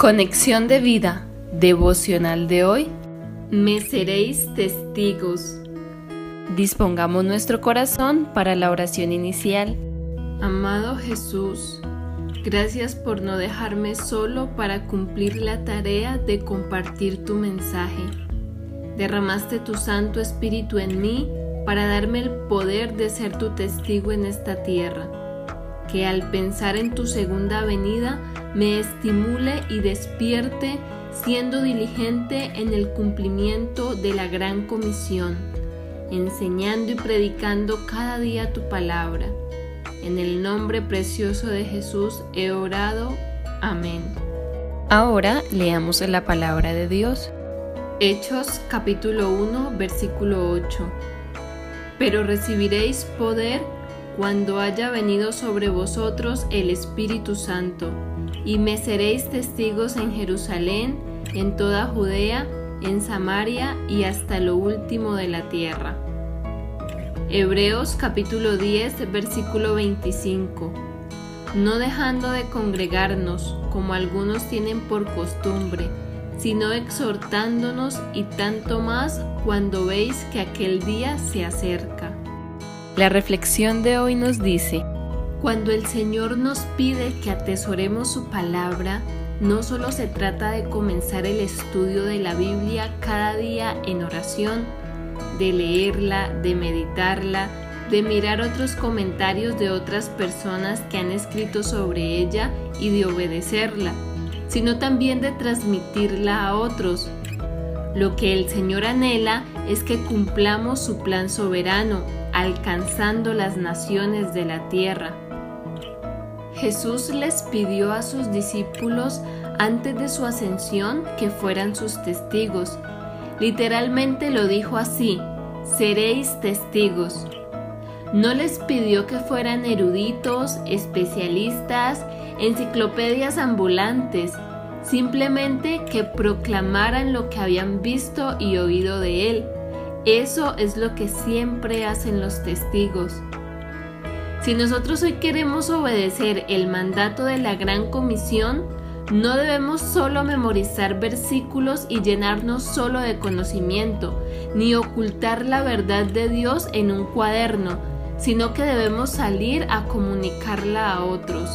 Conexión de vida devocional de hoy. Me seréis testigos. Dispongamos nuestro corazón para la oración inicial. Amado Jesús, gracias por no dejarme solo para cumplir la tarea de compartir tu mensaje. Derramaste tu Santo Espíritu en mí para darme el poder de ser tu testigo en esta tierra. Que al pensar en tu segunda venida me estimule y despierte siendo diligente en el cumplimiento de la gran comisión, enseñando y predicando cada día tu palabra. En el nombre precioso de Jesús he orado. Amén. Ahora leamos la palabra de Dios. Hechos capítulo 1 versículo 8. Pero recibiréis poder cuando haya venido sobre vosotros el Espíritu Santo, y me seréis testigos en Jerusalén, en toda Judea, en Samaria y hasta lo último de la tierra. Hebreos capítulo 10 versículo 25. No dejando de congregarnos, como algunos tienen por costumbre, sino exhortándonos y tanto más cuando veis que aquel día se acerca. La reflexión de hoy nos dice, cuando el Señor nos pide que atesoremos su palabra, no solo se trata de comenzar el estudio de la Biblia cada día en oración, de leerla, de meditarla, de mirar otros comentarios de otras personas que han escrito sobre ella y de obedecerla, sino también de transmitirla a otros. Lo que el Señor anhela es que cumplamos su plan soberano, alcanzando las naciones de la tierra. Jesús les pidió a sus discípulos antes de su ascensión que fueran sus testigos. Literalmente lo dijo así, seréis testigos. No les pidió que fueran eruditos, especialistas, enciclopedias ambulantes, simplemente que proclamaran lo que habían visto y oído de Él. Eso es lo que siempre hacen los testigos. Si nosotros hoy queremos obedecer el mandato de la Gran Comisión, no debemos solo memorizar versículos y llenarnos solo de conocimiento, ni ocultar la verdad de Dios en un cuaderno, sino que debemos salir a comunicarla a otros.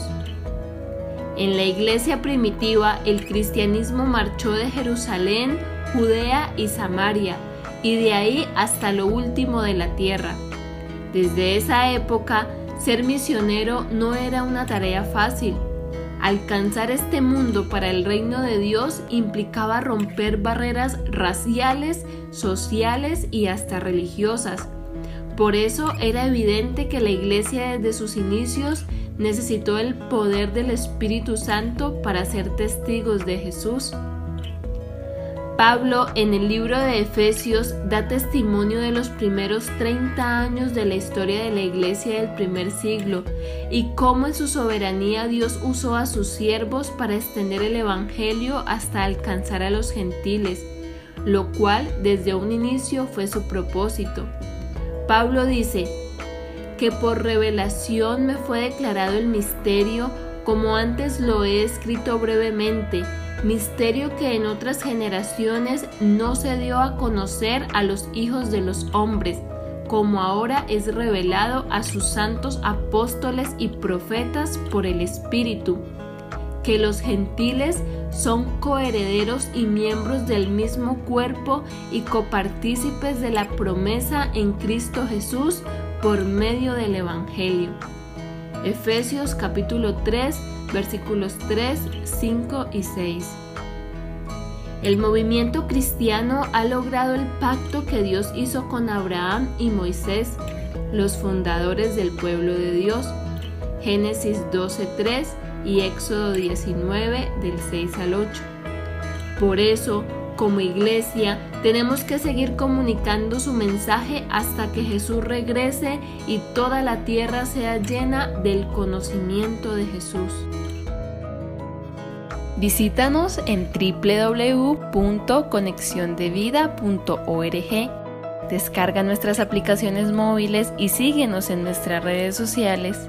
En la iglesia primitiva, el cristianismo marchó de Jerusalén, Judea y Samaria, y de ahí hasta lo último de la tierra. Desde esa época, ser misionero no era una tarea fácil. Alcanzar este mundo para el reino de Dios implicaba romper barreras raciales, sociales y hasta religiosas. Por eso era evidente que la iglesia desde sus inicios necesitó el poder del Espíritu Santo para ser testigos de Jesús. Pablo en el libro de Efesios da testimonio de los primeros 30 años de la historia de la iglesia del primer siglo y cómo en su soberanía Dios usó a sus siervos para extender el Evangelio hasta alcanzar a los gentiles, lo cual desde un inicio fue su propósito. Pablo dice, que por revelación me fue declarado el misterio como antes lo he escrito brevemente, misterio que en otras generaciones no se dio a conocer a los hijos de los hombres, como ahora es revelado a sus santos apóstoles y profetas por el Espíritu, que los gentiles son coherederos y miembros del mismo cuerpo y copartícipes de la promesa en Cristo Jesús por medio del Evangelio. Efesios capítulo 3 versículos 3, 5 y 6. El movimiento cristiano ha logrado el pacto que Dios hizo con Abraham y Moisés, los fundadores del pueblo de Dios. Génesis 12.3 y Éxodo 19 del 6 al 8. Por eso, como iglesia, tenemos que seguir comunicando su mensaje hasta que Jesús regrese y toda la tierra sea llena del conocimiento de Jesús. Visítanos en www.conexiondevida.org. Descarga nuestras aplicaciones móviles y síguenos en nuestras redes sociales